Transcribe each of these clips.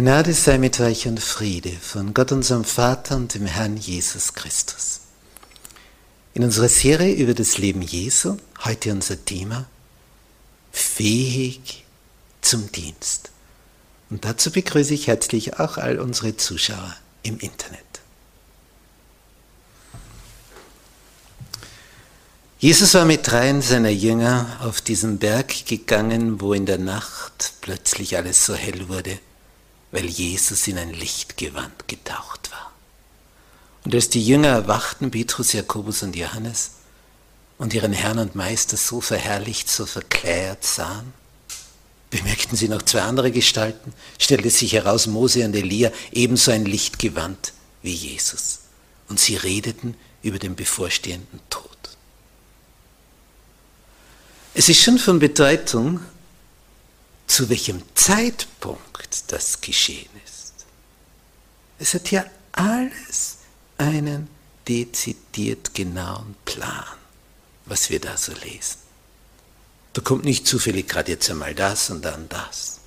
Gnade sei mit euch und Friede von Gott unserem Vater und dem Herrn Jesus Christus. In unserer Serie über das Leben Jesu, heute unser Thema, fähig zum Dienst. Und dazu begrüße ich herzlich auch all unsere Zuschauer im Internet. Jesus war mit dreien seiner Jünger auf diesen Berg gegangen, wo in der Nacht plötzlich alles so hell wurde weil Jesus in ein Lichtgewand getaucht war. Und als die Jünger erwachten, Petrus, Jakobus und Johannes, und ihren Herrn und Meister so verherrlicht, so verklärt sahen, bemerkten sie noch zwei andere Gestalten, stellte sich heraus, Mose und Elia, ebenso ein Lichtgewand wie Jesus. Und sie redeten über den bevorstehenden Tod. Es ist schon von Bedeutung, zu welchem Zeitpunkt das geschehen ist. Es hat ja alles einen dezidiert genauen Plan, was wir da so lesen. Da kommt nicht zufällig gerade jetzt einmal das und dann das.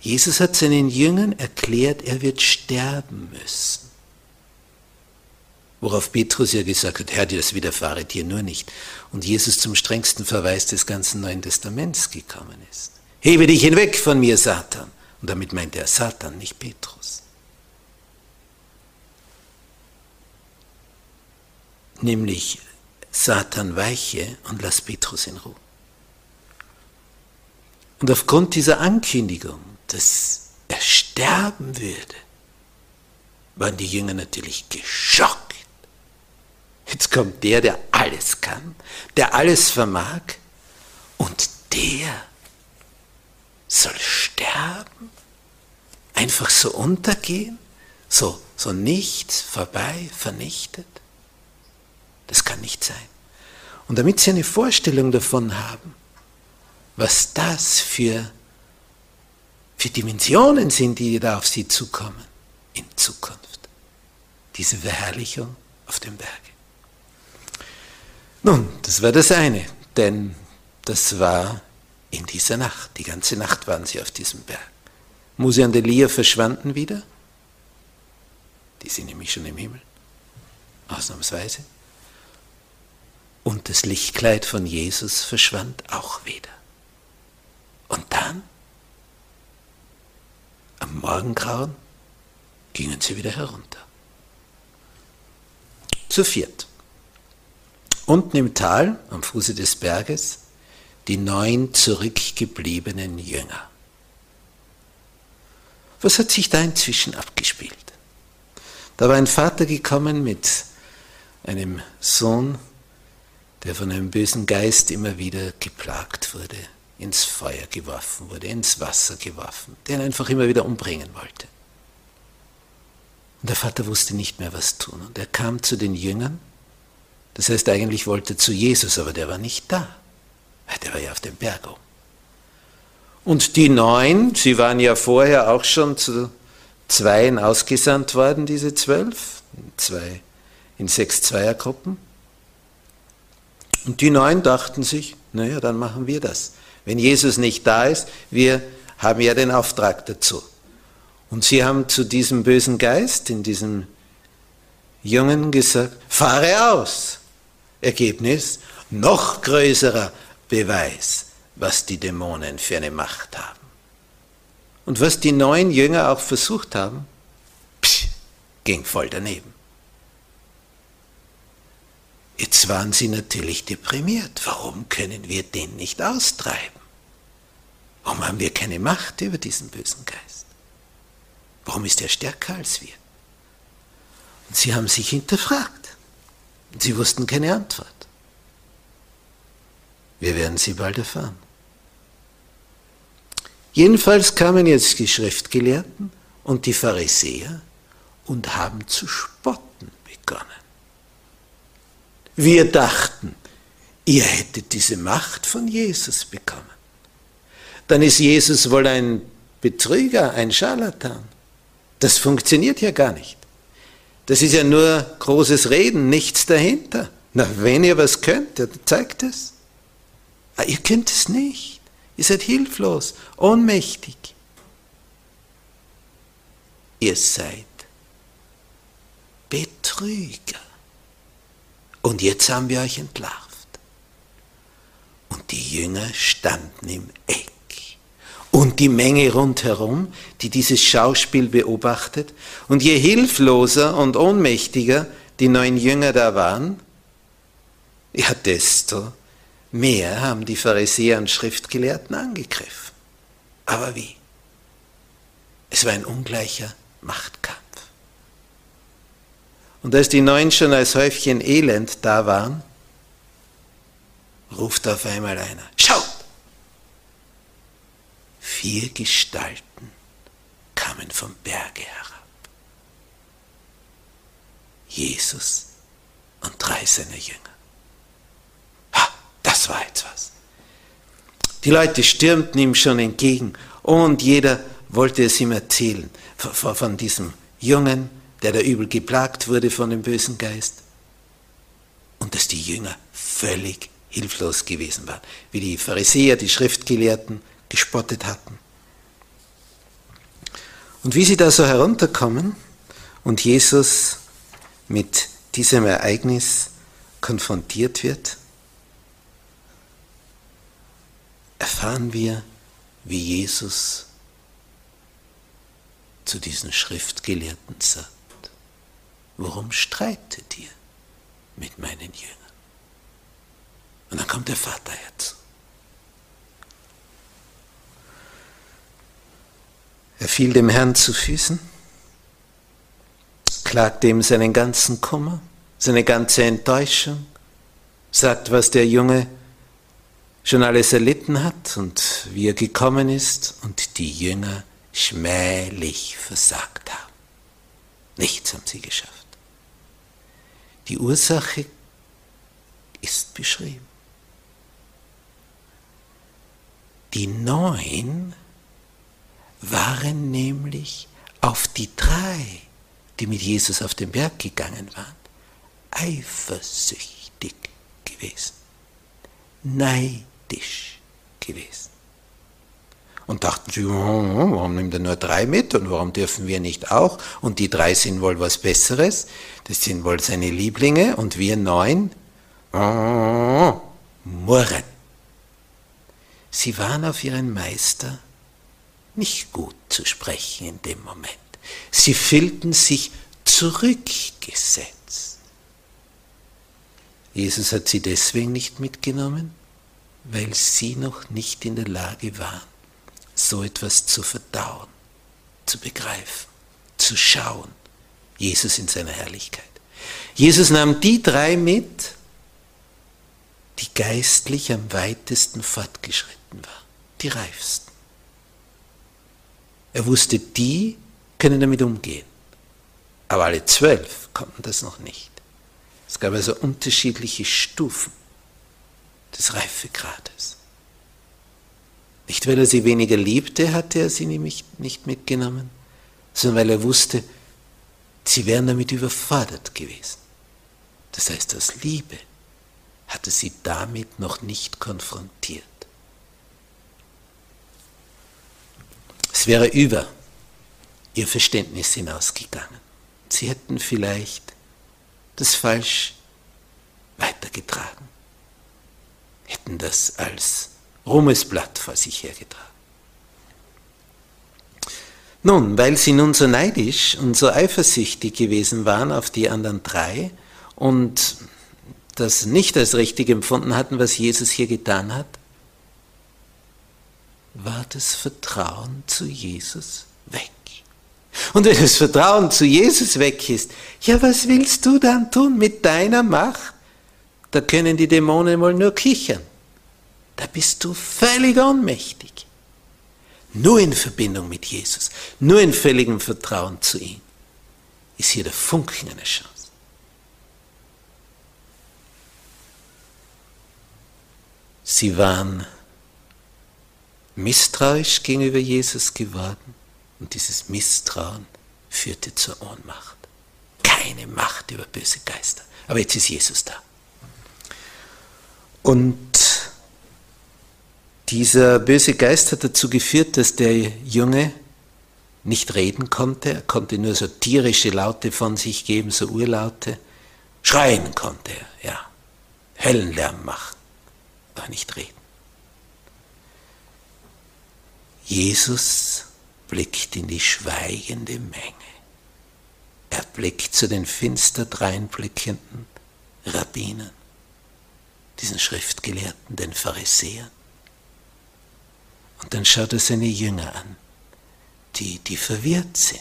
Jesus hat seinen Jüngern erklärt, er wird sterben müssen. Worauf Petrus ja gesagt hat, Herr, das widerfahre dir nur nicht. Und Jesus zum strengsten Verweis des ganzen Neuen Testaments gekommen ist. Hebe dich hinweg von mir, Satan. Und damit meint er Satan, nicht Petrus. Nämlich Satan weiche und lass Petrus in Ruhe. Und aufgrund dieser Ankündigung, dass er sterben würde, waren die Jünger natürlich geschockt. Jetzt kommt der, der alles kann, der alles vermag und der soll sterben? Einfach so untergehen? So, so nichts, vorbei, vernichtet? Das kann nicht sein. Und damit Sie eine Vorstellung davon haben, was das für, für Dimensionen sind, die da auf Sie zukommen in Zukunft. Diese Verherrlichung auf dem Berge. Nun, das war das eine, denn das war in dieser Nacht. Die ganze Nacht waren sie auf diesem Berg. Mose und Elia verschwanden wieder. Die sind nämlich schon im Himmel. Ausnahmsweise. Und das Lichtkleid von Jesus verschwand auch wieder. Und dann, am Morgengrauen, gingen sie wieder herunter. Zu viert. Unten im Tal, am Fuße des Berges, die neun zurückgebliebenen Jünger. Was hat sich da inzwischen abgespielt? Da war ein Vater gekommen mit einem Sohn, der von einem bösen Geist immer wieder geplagt wurde, ins Feuer geworfen wurde, ins Wasser geworfen, der ihn einfach immer wieder umbringen wollte. Und der Vater wusste nicht mehr, was tun. Und er kam zu den Jüngern, das heißt eigentlich wollte zu Jesus, aber der war nicht da. Der war ja auf dem Berg oben. Und die neun, sie waren ja vorher auch schon zu Zweien ausgesandt worden, diese zwölf, zwei, in sechs Zweiergruppen. Und die neun dachten sich, naja, dann machen wir das. Wenn Jesus nicht da ist, wir haben ja den Auftrag dazu. Und sie haben zu diesem bösen Geist in diesem Jungen gesagt, fahre aus. Ergebnis, noch größerer Beweis, was die Dämonen für eine Macht haben. Und was die neuen Jünger auch versucht haben, psch, ging voll daneben. Jetzt waren sie natürlich deprimiert. Warum können wir den nicht austreiben? Warum haben wir keine Macht über diesen bösen Geist? Warum ist er stärker als wir? Und sie haben sich hinterfragt. Und sie wussten keine Antwort. Wir werden sie bald erfahren. Jedenfalls kamen jetzt die Schriftgelehrten und die Pharisäer und haben zu spotten begonnen. Wir dachten, ihr hättet diese Macht von Jesus bekommen. Dann ist Jesus wohl ein Betrüger, ein Scharlatan. Das funktioniert ja gar nicht. Das ist ja nur großes Reden, nichts dahinter. Na, wenn ihr was könnt, dann zeigt es. Ah, ihr könnt es nicht. Ihr seid hilflos, ohnmächtig. Ihr seid Betrüger. Und jetzt haben wir euch entlarvt. Und die Jünger standen im Eck. Und die Menge rundherum, die dieses Schauspiel beobachtet, und je hilfloser und ohnmächtiger die neun Jünger da waren, ja, desto mehr haben die Pharisäer und Schriftgelehrten angegriffen. Aber wie? Es war ein ungleicher Machtkampf. Und als die neun schon als Häufchen Elend da waren, ruft auf einmal einer, schaut! Vier Gestalten kamen vom Berge herab. Jesus und drei seiner Jünger. Das war jetzt was. Die Leute stürmten ihm schon entgegen und jeder wollte es ihm erzählen von diesem Jungen, der da übel geplagt wurde von dem bösen Geist. Und dass die Jünger völlig hilflos gewesen waren, wie die Pharisäer, die Schriftgelehrten gespottet hatten. Und wie sie da so herunterkommen und Jesus mit diesem Ereignis konfrontiert wird, erfahren wir, wie Jesus zu diesen Schriftgelehrten sagt, warum streitet ihr mit meinen Jüngern? Und dann kommt der Vater herzu. Er fiel dem Herrn zu Füßen, klagte ihm seinen ganzen Kummer, seine ganze Enttäuschung, sagt, was der Junge schon alles erlitten hat und wie er gekommen ist und die Jünger schmählich versagt haben. Nichts haben sie geschafft. Die Ursache ist beschrieben. Die neun waren nämlich auf die drei, die mit Jesus auf den Berg gegangen waren, eifersüchtig gewesen, neidisch gewesen. Und dachten sie, warum nimmt er nur drei mit und warum dürfen wir nicht auch? Und die drei sind wohl was Besseres, das sind wohl seine Lieblinge und wir neun, murren. Sie waren auf ihren Meister nicht gut zu sprechen in dem Moment. Sie fühlten sich zurückgesetzt. Jesus hat sie deswegen nicht mitgenommen, weil sie noch nicht in der Lage waren, so etwas zu verdauen, zu begreifen, zu schauen. Jesus in seiner Herrlichkeit. Jesus nahm die drei mit, die geistlich am weitesten fortgeschritten waren, die reifsten. Er wusste, die können damit umgehen. Aber alle zwölf konnten das noch nicht. Es gab also unterschiedliche Stufen des Reifegrades. Nicht weil er sie weniger liebte, hatte er sie nämlich nicht mitgenommen, sondern weil er wusste, sie wären damit überfordert gewesen. Das heißt, aus Liebe hatte sie damit noch nicht konfrontiert. Es wäre über ihr Verständnis hinausgegangen. Sie hätten vielleicht das falsch weitergetragen, hätten das als Ruhmesblatt vor sich hergetragen. Nun, weil sie nun so neidisch und so eifersüchtig gewesen waren auf die anderen drei und das nicht als richtig empfunden hatten, was Jesus hier getan hat, war das Vertrauen zu Jesus weg. Und wenn das Vertrauen zu Jesus weg ist, ja, was willst du dann tun mit deiner Macht? Da können die Dämonen wohl nur kichern. Da bist du völlig ohnmächtig. Nur in Verbindung mit Jesus, nur in völligem Vertrauen zu ihm, ist hier der Funken einer Chance. Sie waren misstrauisch gegenüber Jesus geworden und dieses Misstrauen führte zur Ohnmacht. Keine Macht über böse Geister. Aber jetzt ist Jesus da. Und dieser böse Geist hat dazu geführt, dass der Junge nicht reden konnte. Er konnte nur so tierische Laute von sich geben, so Urlaute. Schreien konnte er, ja. Höllenlärm machen, aber nicht reden. Jesus blickt in die schweigende Menge. Er blickt zu den finster dreinblickenden Rabbinern, diesen Schriftgelehrten, den Pharisäern. Und dann schaut er seine Jünger an, die, die verwirrt sind,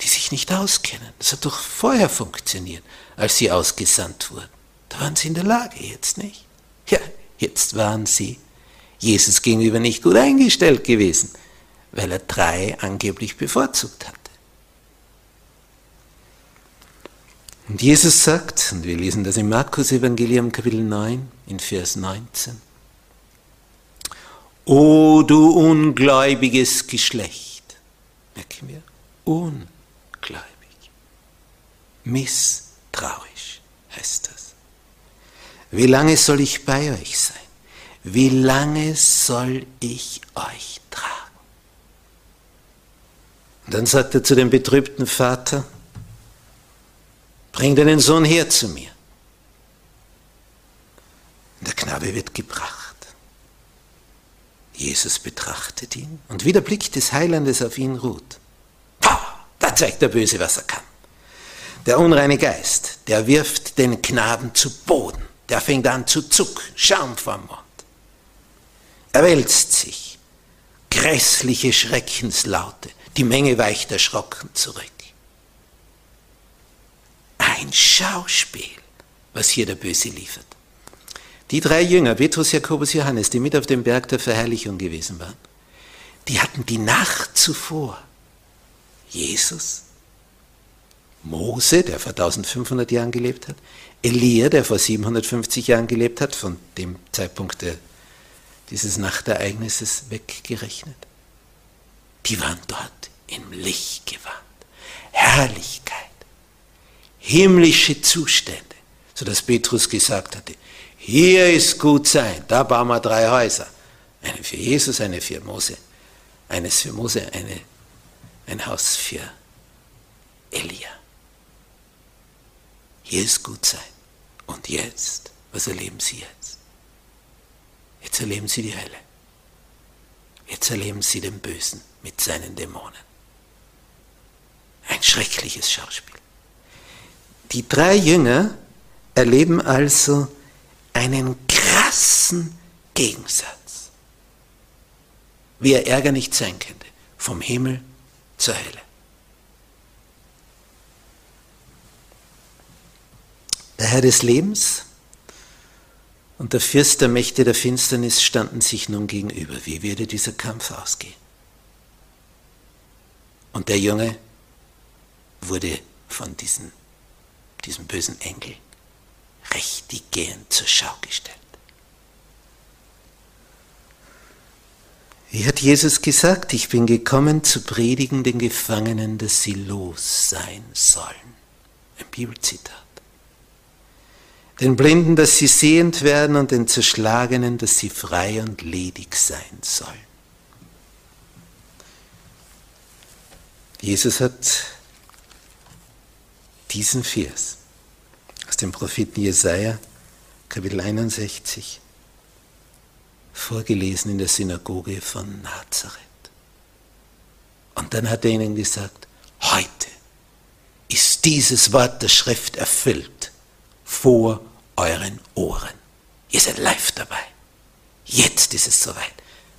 die sich nicht auskennen. Das hat doch vorher funktioniert, als sie ausgesandt wurden. Da waren sie in der Lage, jetzt nicht. Ja, jetzt waren sie Jesus gegenüber nicht gut eingestellt gewesen, weil er drei angeblich bevorzugt hatte. Und Jesus sagt, und wir lesen das im Markus Evangelium Kapitel 9 in Vers 19, O du ungläubiges Geschlecht, merken wir, ungläubig, misstrauisch heißt das. Wie lange soll ich bei euch sein? wie lange soll ich euch tragen? Und dann sagt er zu dem betrübten Vater, bring deinen Sohn her zu mir. Der Knabe wird gebracht. Jesus betrachtet ihn und wie der Blick des Heilandes auf ihn ruht. Da zeigt der Böse, was er kann. Der unreine Geist, der wirft den Knaben zu Boden. Der fängt an zu zucken, Schaum vom Mund. Er wälzt sich. Grässliche Schreckenslaute. Die Menge weicht erschrocken zurück. Ein Schauspiel, was hier der Böse liefert. Die drei Jünger, Petrus, Jakobus, Johannes, die mit auf dem Berg der Verherrlichung gewesen waren, die hatten die Nacht zuvor Jesus, Mose, der vor 1500 Jahren gelebt hat, Elia, der vor 750 Jahren gelebt hat, von dem Zeitpunkt der dieses Nachtereignisses weggerechnet. Die waren dort im Licht gewandt. Herrlichkeit, himmlische Zustände, sodass Petrus gesagt hatte, hier ist gut sein, da bauen wir drei Häuser. Eine für Jesus, eine für Mose, eines für Mose, eine, ein Haus für Elia. Hier ist gut sein. Und jetzt, was erleben Sie jetzt? Jetzt erleben sie die Hölle. Jetzt erleben sie den Bösen mit seinen Dämonen. Ein schreckliches Schauspiel. Die drei Jünger erleben also einen krassen Gegensatz, wie er Ärger nicht sein könnte, vom Himmel zur Hölle. Der Herr des Lebens und der Fürst der Mächte der Finsternis standen sich nun gegenüber. Wie würde dieser Kampf ausgehen? Und der Junge wurde von diesen, diesem bösen Engel richtig gehend zur Schau gestellt. Wie hat Jesus gesagt, ich bin gekommen zu predigen den Gefangenen, dass sie los sein sollen. Ein Bibelzitat. Den Blinden, dass sie sehend werden und den Zerschlagenen, dass sie frei und ledig sein sollen. Jesus hat diesen Vers aus dem Propheten Jesaja, Kapitel 61, vorgelesen in der Synagoge von Nazareth. Und dann hat er ihnen gesagt, heute ist dieses Wort der Schrift erfüllt vor euren Ohren. Ihr seid live dabei. Jetzt ist es soweit.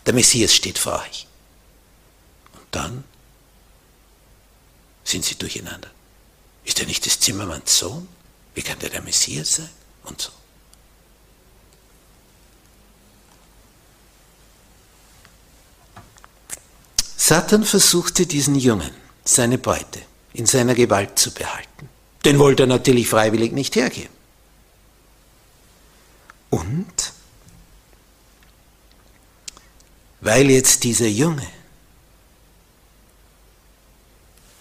Der Messias steht vor euch. Und dann sind sie durcheinander. Ist er nicht des Zimmermanns Sohn? Wie kann der der Messias sein? Und so. Satan versuchte diesen Jungen, seine Beute, in seiner Gewalt zu behalten. Den wollte er natürlich freiwillig nicht hergeben. Und weil jetzt dieser Junge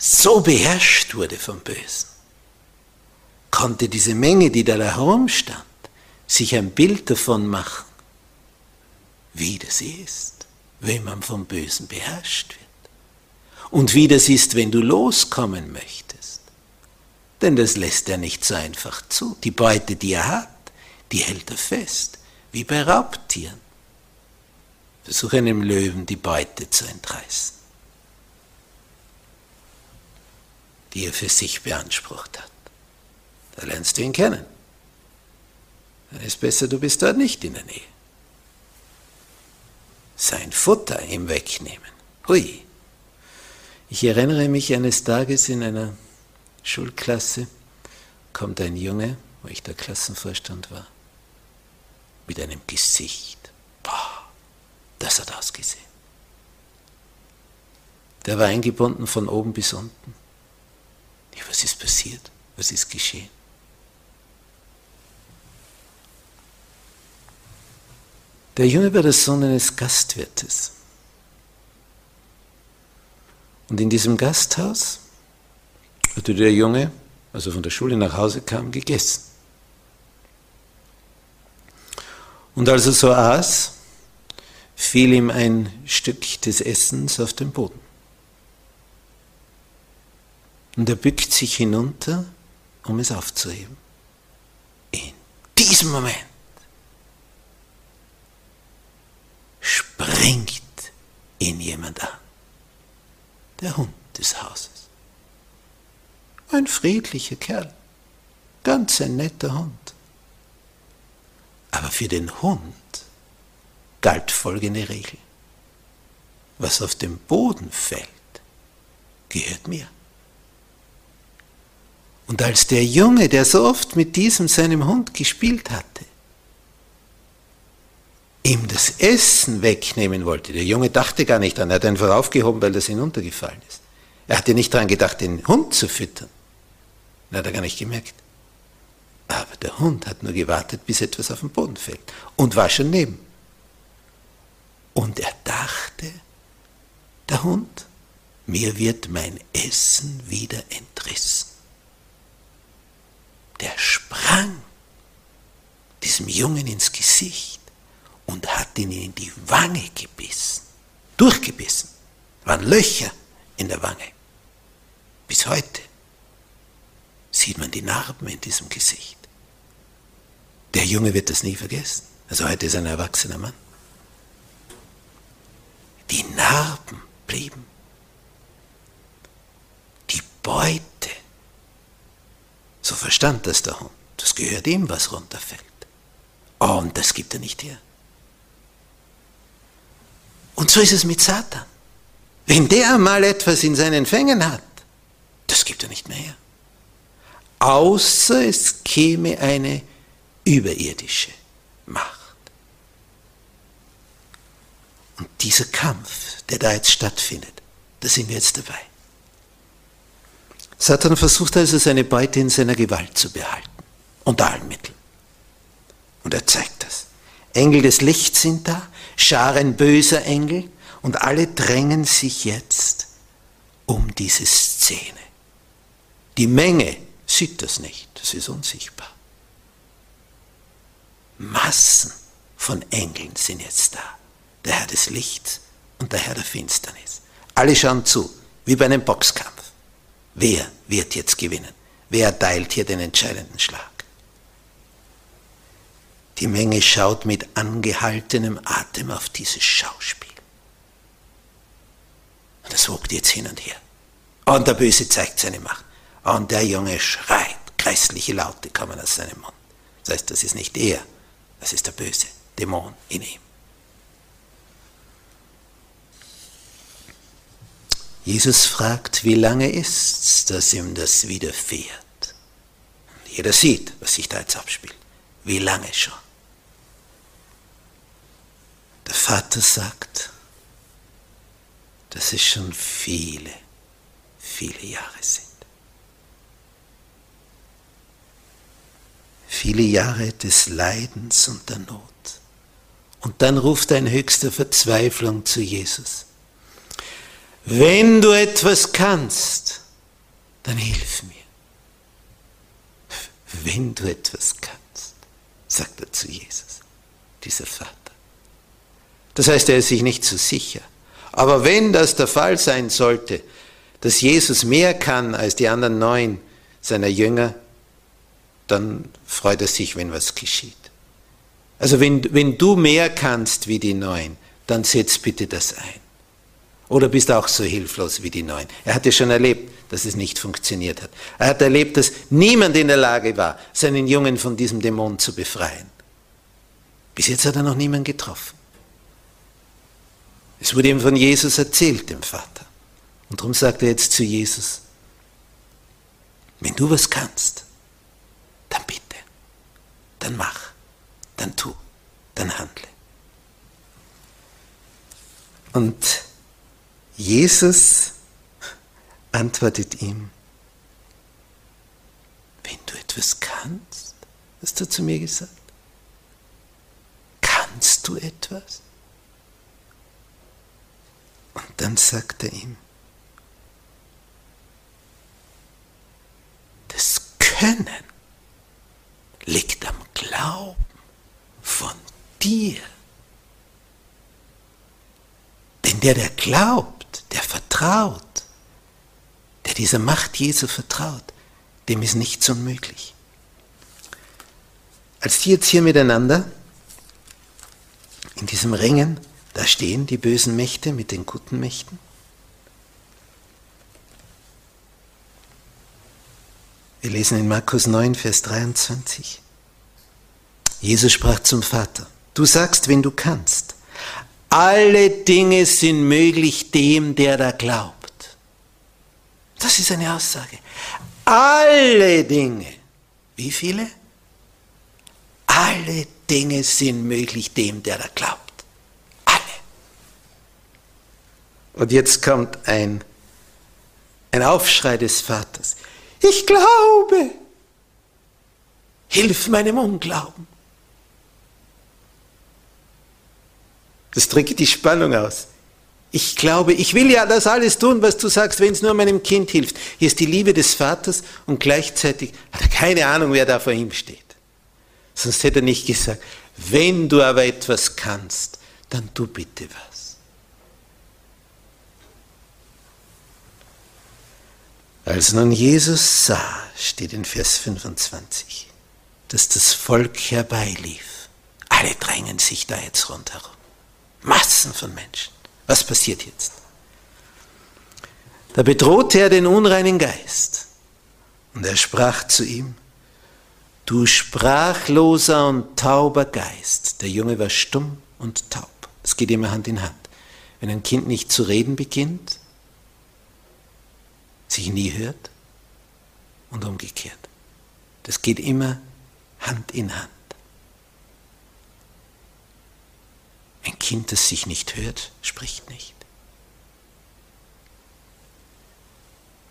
so beherrscht wurde vom Bösen, konnte diese Menge, die da herumstand, sich ein Bild davon machen, wie das ist, wenn man vom Bösen beherrscht wird. Und wie das ist, wenn du loskommen möchtest. Denn das lässt er nicht so einfach zu. Die Beute, die er hat, die hält er fest, wie bei Raubtieren. Versuche einem Löwen die Beute zu entreißen, die er für sich beansprucht hat. Da lernst du ihn kennen. Dann ist besser, du bist dort nicht in der Nähe. Sein Futter ihm wegnehmen. Hui. Ich erinnere mich eines Tages in einer Schulklasse, kommt ein Junge, wo ich der Klassenvorstand war, mit einem Gesicht. Boah, das hat ausgesehen. Der war eingebunden von oben bis unten. Ja, was ist passiert? Was ist geschehen? Der Junge war der Sohn eines Gastwirtes. Und in diesem Gasthaus hatte der Junge, als er von der Schule nach Hause kam, gegessen. Und als er so aß, fiel ihm ein Stück des Essens auf den Boden. Und er bückt sich hinunter, um es aufzuheben. In diesem Moment springt ihn jemand an der Hund des Hauses. Ein friedlicher Kerl, ganz ein netter Hund. Aber für den Hund galt folgende Regel. Was auf den Boden fällt, gehört mir. Und als der Junge, der so oft mit diesem seinem Hund gespielt hatte, ihm das Essen wegnehmen wollte. Der Junge dachte gar nicht dran, er hat einfach aufgehoben, weil das hinuntergefallen ist. Er hatte nicht daran gedacht, den Hund zu füttern. Das hat er gar nicht gemerkt. Aber der Hund hat nur gewartet, bis etwas auf den Boden fällt und war schon neben. Und er dachte, der Hund, mir wird mein Essen wieder entrissen. Der sprang diesem Jungen ins Gesicht und hat ihn in die Wange gebissen, durchgebissen. Waren Löcher in der Wange. Bis heute sieht man die Narben in diesem Gesicht. Der Junge wird das nie vergessen. Also heute ist er ein erwachsener Mann. Die Narben blieben. Die Beute. So verstand das der Hund. Das gehört ihm, was runterfällt. Oh, und das gibt er nicht her. Und so ist es mit Satan. Wenn der mal etwas in seinen Fängen hat, das gibt er nicht mehr her. Außer es käme eine überirdische Macht. Und dieser Kampf, der da jetzt stattfindet, da sind wir jetzt dabei. Satan versucht also seine Beute in seiner Gewalt zu behalten, unter allen Mitteln. Und er zeigt das. Engel des Lichts sind da, Scharen böser Engel Und alle drängen sich jetzt um diese Szene. Die Menge sieht das nicht, das ist unsichtbar. Massen von Engeln sind jetzt da. Der Herr des Lichts und der Herr der Finsternis. Alle schauen zu, wie bei einem Boxkampf. Wer wird jetzt gewinnen? Wer erteilt hier den entscheidenden Schlag? Die Menge schaut mit angehaltenem Atem auf dieses Schauspiel. Und es wogt jetzt hin und her. Und der Böse zeigt seine Macht. Und der Junge schreit, grässliche Laute kommen aus seinem Mund. Das heißt, das ist nicht er, das ist der böse Dämon in ihm. Jesus fragt, wie lange ist's, dass ihm das widerfährt? Jeder sieht, was sich da jetzt abspielt. Wie lange schon? Der Vater sagt, dass es schon viele, viele Jahre sind. Viele Jahre des Leidens und der Not. Und dann ruft ein höchster Verzweiflung zu Jesus. Wenn du etwas kannst, dann hilf mir. Wenn du etwas kannst, sagt er zu Jesus, dieser Vater. Das heißt, er ist sich nicht so sicher. Aber wenn das der Fall sein sollte, dass Jesus mehr kann als die anderen neun seiner Jünger, dann freut er sich, wenn was geschieht. Also wenn, wenn du mehr kannst wie die neun, dann setz bitte das ein. Oder bist auch so hilflos wie die neun? Er hat ja schon erlebt, dass es nicht funktioniert hat. Er hat erlebt, dass niemand in der Lage war, seinen Jungen von diesem Dämon zu befreien. Bis jetzt hat er noch niemanden getroffen. Es wurde ihm von Jesus erzählt, dem Vater. Und darum sagt er jetzt zu Jesus, wenn du was kannst, dann bitte, dann mach, dann tu, dann handle. Und Jesus antwortet ihm, wenn du etwas kannst, hast du zu mir gesagt, kannst du etwas? Und dann sagt er ihm, das Können liegt am Glauben von dir. Denn der, der glaubt, der vertraut, der dieser Macht Jesu vertraut, dem ist nichts unmöglich. Als die jetzt hier miteinander in diesem Ringen da stehen die bösen Mächte mit den guten Mächten. Wir lesen in Markus 9, Vers 23. Jesus sprach zum Vater, du sagst, wenn du kannst, alle Dinge sind möglich dem, der da glaubt. Das ist eine Aussage. Alle Dinge. Wie viele? Alle Dinge sind möglich dem, der da glaubt. Und jetzt kommt ein, ein Aufschrei des Vaters. Ich glaube. Hilf meinem Unglauben. Das drückt die Spannung aus. Ich glaube, ich will ja das alles tun, was du sagst, wenn es nur meinem Kind hilft. Hier ist die Liebe des Vaters und gleichzeitig hat er keine Ahnung, wer da vor ihm steht. Sonst hätte er nicht gesagt, wenn du aber etwas kannst, dann tu bitte was. Als nun Jesus sah, steht in Vers 25, dass das Volk herbeilief, alle drängen sich da jetzt rundherum, Massen von Menschen. Was passiert jetzt? Da bedrohte er den unreinen Geist und er sprach zu ihm, du sprachloser und tauber Geist. Der Junge war stumm und taub. Es geht immer Hand in Hand. Wenn ein Kind nicht zu reden beginnt, sich nie hört und umgekehrt. Das geht immer Hand in Hand. Ein Kind, das sich nicht hört, spricht nicht.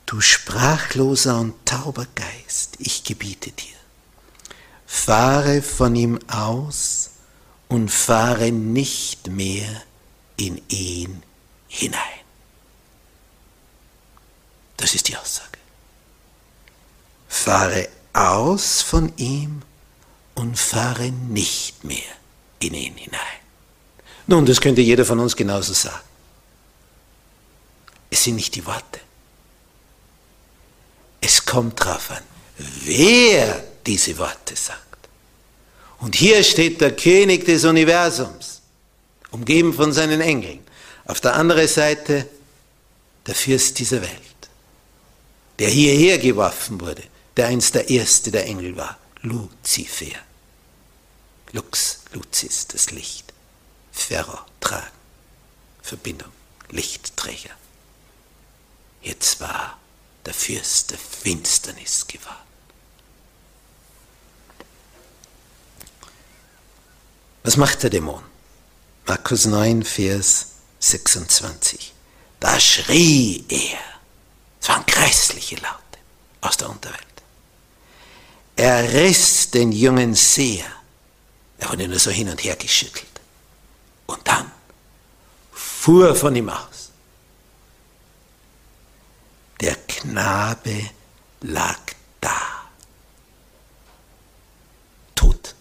Du sprachloser und tauber Geist, ich gebiete dir, fahre von ihm aus und fahre nicht mehr in ihn hinein. Das ist die Aussage. Fahre aus von ihm und fahre nicht mehr in ihn hinein. Nun, das könnte jeder von uns genauso sagen. Es sind nicht die Worte. Es kommt darauf an, wer diese Worte sagt. Und hier steht der König des Universums, umgeben von seinen Engeln. Auf der anderen Seite der Fürst dieser Welt, der hierher geworfen wurde, der einst der erste der Engel war, Luzifer. Lux, Lucis, das Licht. Ferro, tragen. Verbindung, Lichtträger. Jetzt war der Fürst der Finsternis geworden. Was macht der Dämon? Markus 9, Vers 26. Da schrie er. Es waren grässliche Laute aus der Unterwelt. Er riss den Jungen sehr. Er wurde nur so hin und her geschüttelt. Und dann fuhr von ihm aus. Der Knabe lag da. Tot.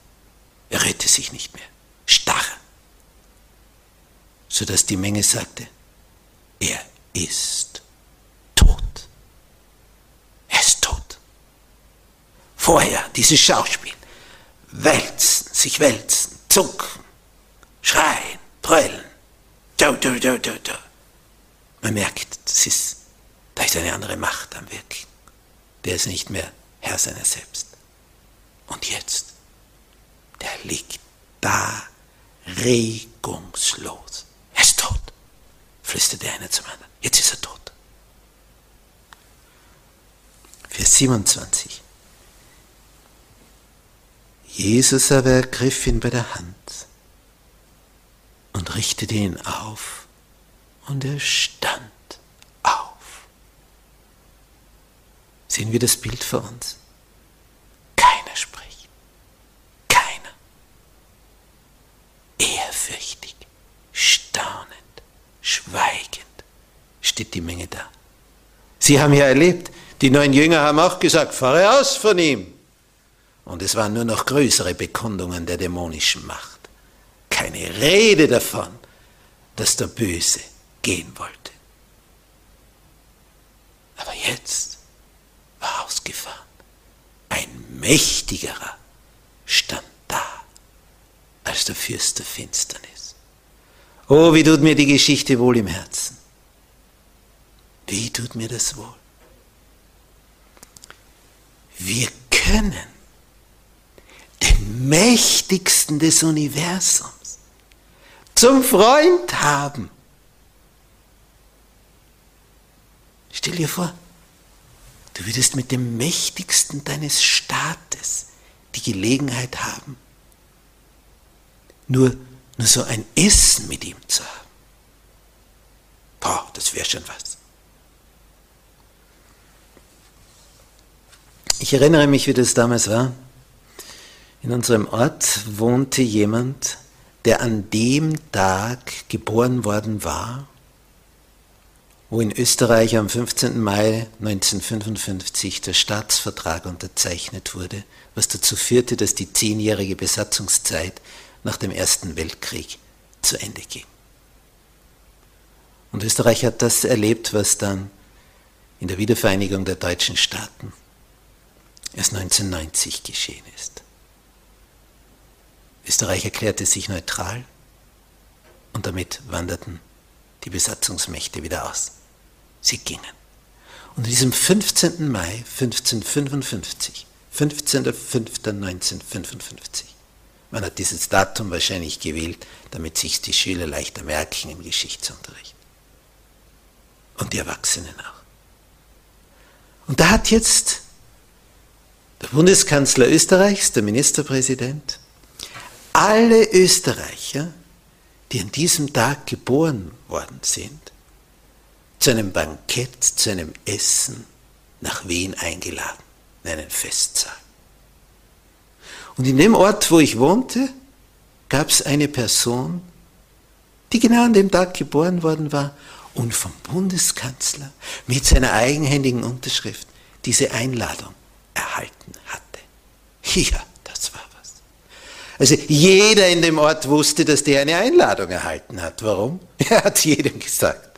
Er rührte sich nicht mehr. Starr. Sodass die Menge sagte, er ist tot. Er ist tot. Vorher dieses Schauspiel. Wälzen, sich wälzen, zucken, schreien, brüllen. Du, du, du, du, du. Man merkt, das ist, da ist eine andere Macht am Wirken. Der ist nicht mehr Herr seiner selbst. Und jetzt, der liegt da regungslos. Er ist tot, flüsterte einer zum anderen. Jetzt ist er tot. Vers 27. Jesus aber ergriff ihn bei der Hand und richtete ihn auf und er stand auf. Sehen wir das Bild vor uns? Keiner spricht. Keiner. Ehrfürchtig, staunend, schweigend steht die Menge da. Sie haben ja erlebt, die neuen Jünger haben auch gesagt, fahre aus von ihm. Und es waren nur noch größere Bekundungen der dämonischen Macht keine Rede davon, dass der Böse gehen wollte. Aber jetzt war ausgefahren. Ein mächtigerer stand da als der Fürst der Finsternis. Oh, wie tut mir die Geschichte wohl im Herzen. Wie tut mir das wohl? Wir können den mächtigsten des Universums zum Freund haben. Stell dir vor, du würdest mit dem Mächtigsten deines Staates die Gelegenheit haben, nur, nur so ein Essen mit ihm zu haben. Boah, das wäre schon was. Ich erinnere mich, wie das damals war. In unserem Ort wohnte jemand, der an dem Tag geboren worden war, wo in Österreich am 15. Mai 1955 der Staatsvertrag unterzeichnet wurde, was dazu führte, dass die zehnjährige Besatzungszeit nach dem Ersten Weltkrieg zu Ende ging. Und Österreich hat das erlebt, was dann in der Wiedervereinigung der deutschen Staaten erst 1990 geschehen ist. Österreich erklärte sich neutral und damit wanderten die Besatzungsmächte wieder aus. Sie gingen. Und an diesem 15. Mai 1555, 15.05.1955, man hat dieses Datum wahrscheinlich gewählt, damit sich die Schüler leichter merken im Geschichtsunterricht. Und die Erwachsenen auch. Und da hat jetzt der Bundeskanzler Österreichs, der Ministerpräsident, alle Österreicher, die an diesem Tag geboren worden sind, zu einem Bankett, zu einem Essen nach Wien eingeladen, in einen Festsaal. Und in dem Ort, wo ich wohnte, gab es eine Person, die genau an dem Tag geboren worden war und vom Bundeskanzler mit seiner eigenhändigen Unterschrift diese Einladung erhalten hatte. Was. Also jeder in dem Ort wusste, dass der eine Einladung erhalten hat. Warum? Er hat jedem gesagt.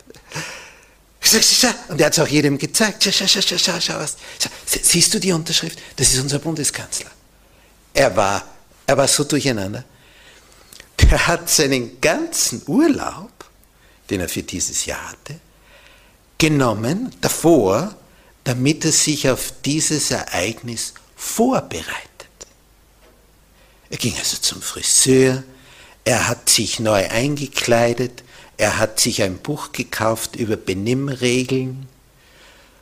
Und er hat es auch jedem gezeigt. Schau, schau, schau, schau, schau. Siehst du die Unterschrift? Das ist unser Bundeskanzler. Er war, er war so durcheinander. Er hat seinen ganzen Urlaub, den er für dieses Jahr hatte, genommen davor, damit er sich auf dieses Ereignis vorbereitet. Er ging also zum Friseur, er hat sich neu eingekleidet, er hat sich ein Buch gekauft über Benimmregeln,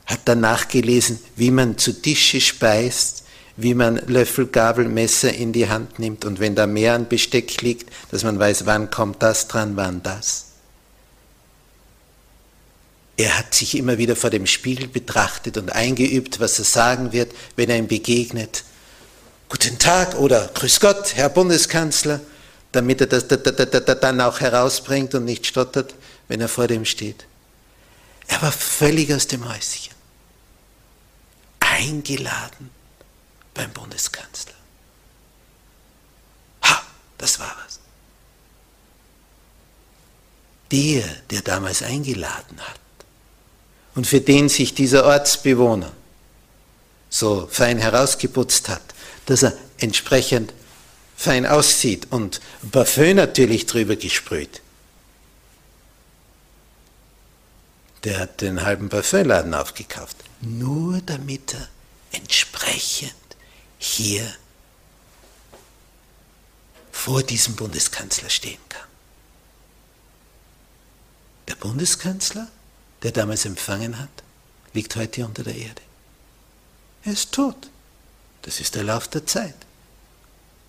hat dann nachgelesen, wie man zu Tische speist, wie man Löffel, Gabel, Messer in die Hand nimmt und wenn da mehr an Besteck liegt, dass man weiß, wann kommt das dran, wann das. Er hat sich immer wieder vor dem Spiegel betrachtet und eingeübt, was er sagen wird, wenn er ihm begegnet. Guten Tag oder Grüß Gott, Herr Bundeskanzler damit er das dann auch herausbringt und nicht stottert, wenn er vor dem steht. Er war völlig aus dem Häuschen. Eingeladen beim Bundeskanzler. Ha, das war was. Der, der damals eingeladen hat und für den sich dieser Ortsbewohner so fein herausgeputzt hat, dass er entsprechend fein aussieht und Parfüm natürlich drüber gesprüht. Der hat den halben Parfümladen aufgekauft, nur damit er entsprechend hier vor diesem Bundeskanzler stehen kann. Der Bundeskanzler, der damals empfangen hat, liegt heute unter der Erde. Er ist tot. Das ist der Lauf der Zeit.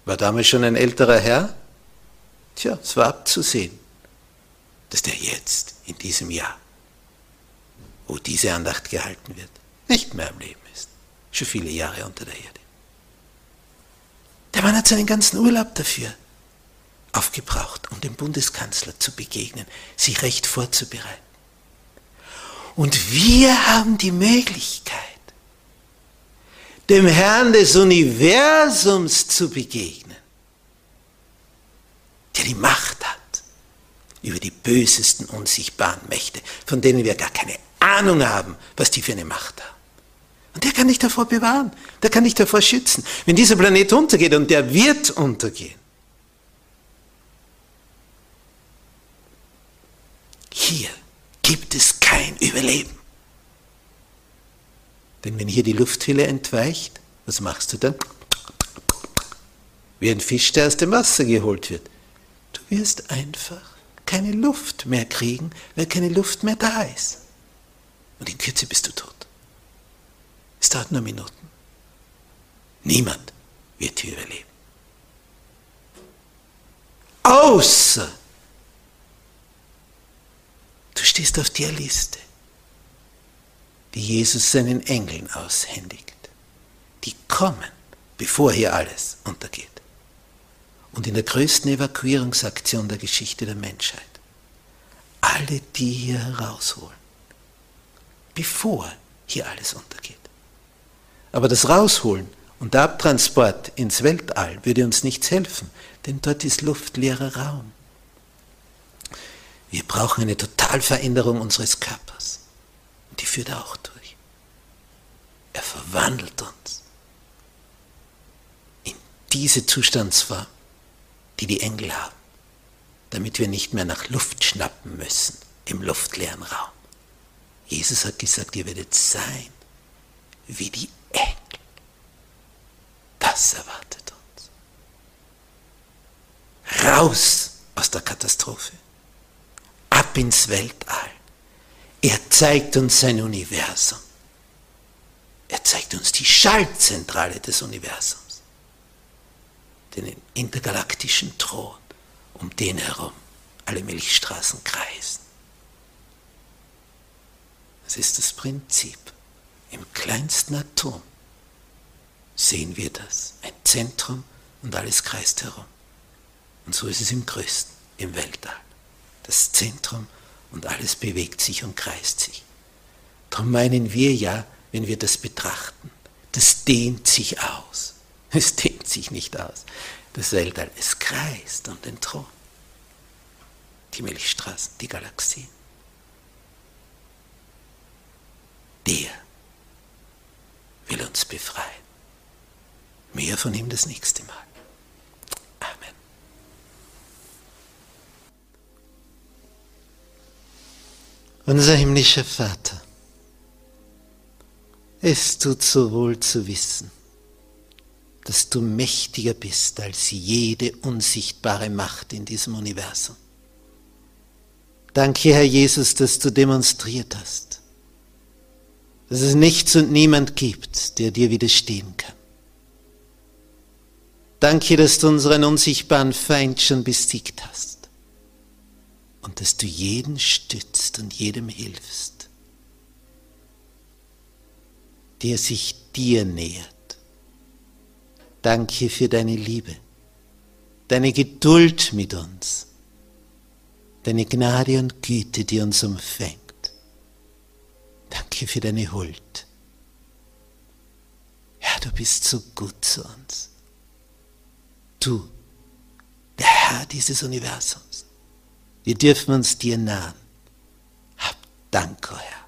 War damals schon ein älterer Herr? Tja, es war abzusehen, dass der jetzt, in diesem Jahr, wo diese Andacht gehalten wird, nicht mehr am Leben ist. Schon viele Jahre unter der Erde. Der Mann hat seinen ganzen Urlaub dafür aufgebraucht, um dem Bundeskanzler zu begegnen, sich recht vorzubereiten. Und wir haben die Möglichkeit, dem Herrn des Universums zu begegnen, der die Macht hat über die bösesten unsichtbaren Mächte, von denen wir gar keine Ahnung haben, was die für eine Macht haben. Und der kann dich davor bewahren, der kann dich davor schützen. Wenn dieser Planet untergeht, und der wird untergehen, hier gibt es kein Überleben. Denn wenn hier die Lufthülle entweicht, was machst du dann? Wie ein Fisch, der aus dem Wasser geholt wird. Du wirst einfach keine Luft mehr kriegen, weil keine Luft mehr da ist. Und in Kürze bist du tot. Es dauert nur Minuten. Niemand wird hier überleben. Außer du stehst auf der Liste die Jesus seinen Engeln aushändigt. Die kommen, bevor hier alles untergeht. Und in der größten Evakuierungsaktion der Geschichte der Menschheit. Alle die hier herausholen, bevor hier alles untergeht. Aber das Rausholen und der Abtransport ins Weltall würde uns nichts helfen, denn dort ist luftleerer Raum. Wir brauchen eine Totalveränderung unseres Körpers die führt er auch durch. Er verwandelt uns in diese Zustandsform, die die Engel haben, damit wir nicht mehr nach Luft schnappen müssen im luftleeren Raum. Jesus hat gesagt, ihr werdet sein wie die Engel. Das erwartet uns. Raus aus der Katastrophe. Ab ins Weltall. Er zeigt uns sein Universum. Er zeigt uns die Schaltzentrale des Universums, den intergalaktischen Thron, um den herum alle Milchstraßen kreisen. Das ist das Prinzip. Im kleinsten Atom sehen wir das. Ein Zentrum und alles kreist herum. Und so ist es im größten, im Weltall. Das Zentrum und alles bewegt sich und kreist sich. Darum meinen wir ja, wenn wir das betrachten, das dehnt sich aus. Es dehnt sich nicht aus. Das Weltall, es kreist um den Thron. Die Milchstraßen, die Galaxien. Der will uns befreien. Mehr von ihm das nächste Mal. Unser himmlischer Vater, es tut so wohl zu wissen, dass du mächtiger bist als jede unsichtbare Macht in diesem Universum. Danke, Herr Jesus, dass du demonstriert hast, dass es nichts und niemand gibt, der dir widerstehen kann. Danke, dass du unseren unsichtbaren Feind schon besiegt hast und dass du jeden stützt und jedem hilfst, der sich dir nähert. Danke für deine Liebe, deine Geduld mit uns, deine Gnade und Güte, die uns umfängt. Danke für deine Huld. Ja, du bist so gut zu uns. Du, der Herr dieses Universums. Wir dürfen uns dir nahen. Hab Dank, oh Herr.